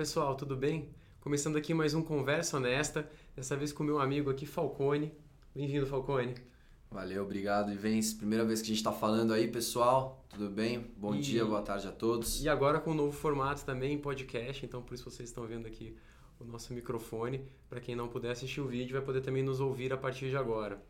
pessoal, tudo bem? Começando aqui mais um Conversa Honesta, dessa vez com meu amigo aqui, Falcone. Bem-vindo, Falcone. Valeu, obrigado, Ivens. Primeira vez que a gente está falando aí, pessoal. Tudo bem? Bom E- dia, boa tarde a todos. E agora com um novo formato também, podcast, então por isso vocês estão vendo aqui o nosso microfone. Para quem não puder assistir o vídeo, vai poder também nos ouvir a partir de agora.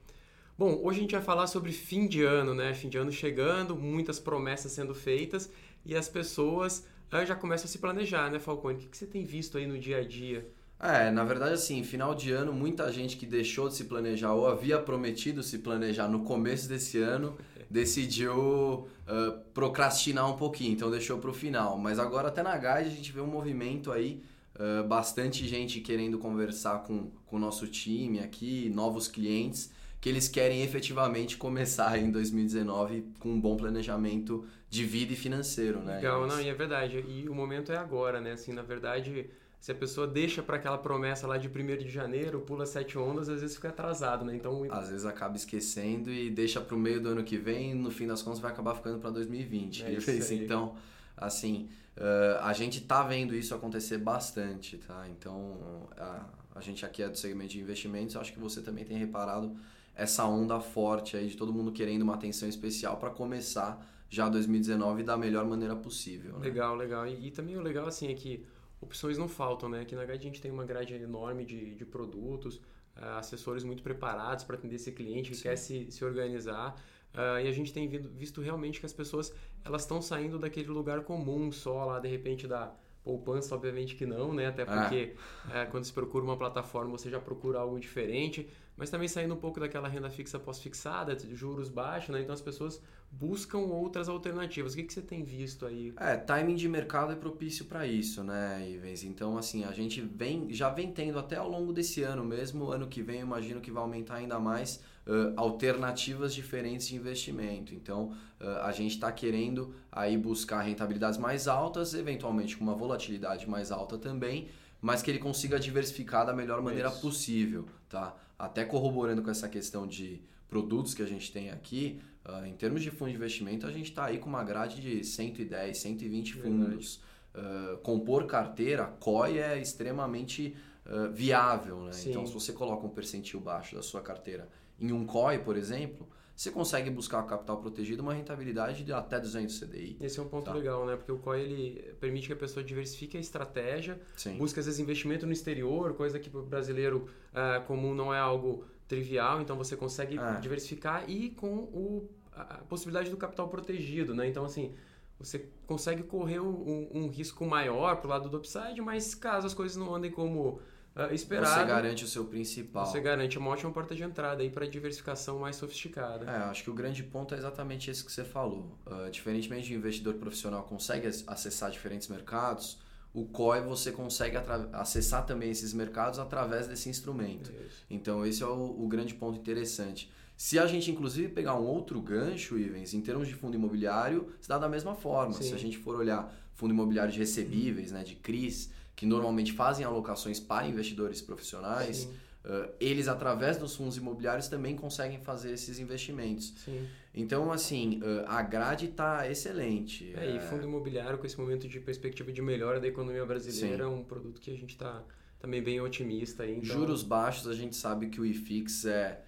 Bom, hoje a gente vai falar sobre fim de ano, né? Fim de ano chegando, muitas promessas sendo feitas e as pessoas ah, já começam a se planejar, né, Falcone? O que que você tem visto aí no dia a dia? É, na verdade, assim, final de ano, muita gente que deixou de se planejar ou havia prometido se planejar no começo desse ano decidiu ah, procrastinar um pouquinho, então deixou para o final. Mas agora, até na Guide, a gente vê um movimento aí, ah, bastante gente querendo conversar com, com o nosso time aqui, novos clientes, que eles querem efetivamente começar em 2019 com um bom planejamento de vida e financeiro, né? Legal, não, e é verdade. E o momento é agora, né? Assim, na verdade, se a pessoa deixa para aquela promessa lá de 1 de janeiro, pula sete ondas, às vezes fica atrasado, né? Então, Às vezes acaba esquecendo e deixa pro meio do ano que vem, no fim das contas vai acabar ficando para 2020. É isso aí. Então, assim, eh, a gente tá vendo isso acontecer bastante, tá? Então, a, a gente aqui é do segmento de investimentos, acho que você também tem reparado essa onda forte aí de todo mundo querendo uma atenção especial para começar já 2019 da melhor maneira possível, né? legal, legal. E, e também o legal, assim, é que opções não faltam, né? Aqui na Guide a gente tem uma grade enorme de, de produtos, ah, assessores muito preparados para atender esse cliente que Sim. quer se, se organizar. Ah, e a gente tem visto realmente que as pessoas elas estão saindo daquele lugar comum só lá, de repente, da poupança, obviamente que não, né? Até Ah. porque eh, quando se procura uma plataforma você já procura algo diferente, mas também saindo um pouco daquela renda fixa pós-fixada, de juros baixos, né? Então as pessoas buscam outras alternativas. O que, que você tem visto aí? É, timing de mercado é propício para isso, né, Ivens? Então, assim, a gente vem, já vem tendo até ao longo desse ano mesmo, ano que vem eu imagino que vai aumentar ainda mais ãh, alternativas diferentes de investimento. Então, ãh, a gente está querendo aí buscar rentabilidades mais altas, eventualmente com uma volatilidade mais alta também, mas que ele consiga diversificar da melhor maneira Isso. possível, tá? Até corroborando com essa questão de produtos que a gente tem aqui, ah, em termos de fundo de investimento, a gente está aí com uma grade de 110, 120 Verdade. fundos. Ah, compor carteira, COI é extremamente ah, viável, né? Então, se você coloca um percentil baixo da sua carteira em um COI, por exemplo, você consegue buscar o capital protegido uma rentabilidade de até 200 CDI. Esse é um ponto Tá. legal, né? Porque o COI ele permite que a pessoa diversifique a estratégia, Sim. busca às vezes investimento no exterior, coisa que para o brasileiro ah, comum não é algo trivial, então você consegue É. diversificar e com o, a a possibilidade do capital protegido, né? Então, assim, você consegue correr um, um risco maior pro lado do upside, mas caso as coisas não andem como ah, esperado, Você garante o seu principal. você garante uma ótima porta de entrada aí para diversificação mais sofisticada. É, acho que o grande ponto é exatamente esse que você falou. Ah, diferentemente de um investidor profissional consegue ac- acessar diferentes mercados, o COI você consegue acessar também esses mercados através desse instrumento. Isso. Então esse é o, o grande ponto interessante. Se a gente inclusive pegar um outro gancho, Ivens, em termos de fundo imobiliário, se dá da mesma forma. Sim. Se a gente for olhar fundo imobiliário de recebíveis, né, de CRIs, que normalmente fazem alocações para investidores profissionais, Sim. Ah, eles através dos fundos imobiliários também conseguem fazer esses investimentos. Sim. Então, assim, ah, a grade está excelente. É, e fundo imobiliário com esse momento de perspectiva de melhora da economia brasileira é um produto que a gente está também bem otimista aí. Então, Juros baixos, a gente sabe que o IFIX é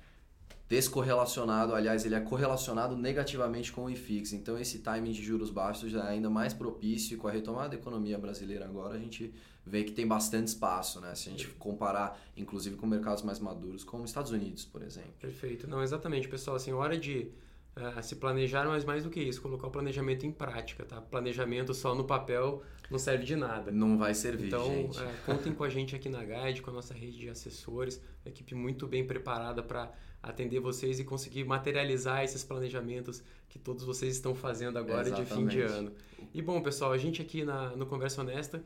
descorrelacionado, aliás, ele é correlacionado negativamente com o IFIX. Então, esse timing de juros baixos é ainda mais propício e com a retomada da economia brasileira agora, a gente vê que tem bastante espaço, né? Se a gente comparar, inclusive, com mercados mais maduros, como os Estados Unidos, por exemplo. Perfeito. Não, exatamente, pessoal. Assim, hora de ah, se planejar, mas mais do que isso, colocar o planejamento em prática, tá? Planejamento só no papel não serve de nada. Não vai servir, Então, gente. é, contem com a gente aqui na Guide, com a nossa rede de assessores, uma equipe muito bem preparada para atender vocês e conseguir materializar esses planejamentos que todos vocês estão fazendo agora de fim de Exatamente. ano. E bom, pessoal, a gente aqui na, no Conversa Honesta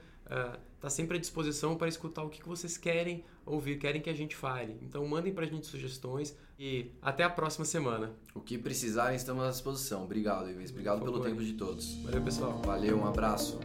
está sempre à disposição para escutar o que, que vocês querem ouvir, querem que a gente fale. Então, mandem para a gente sugestões e até a próxima semana. O que precisarem, estamos à disposição. Obrigado, Ivens. Obrigado pelo tempo de todos. Valeu, pessoal. Valeu, um abraço.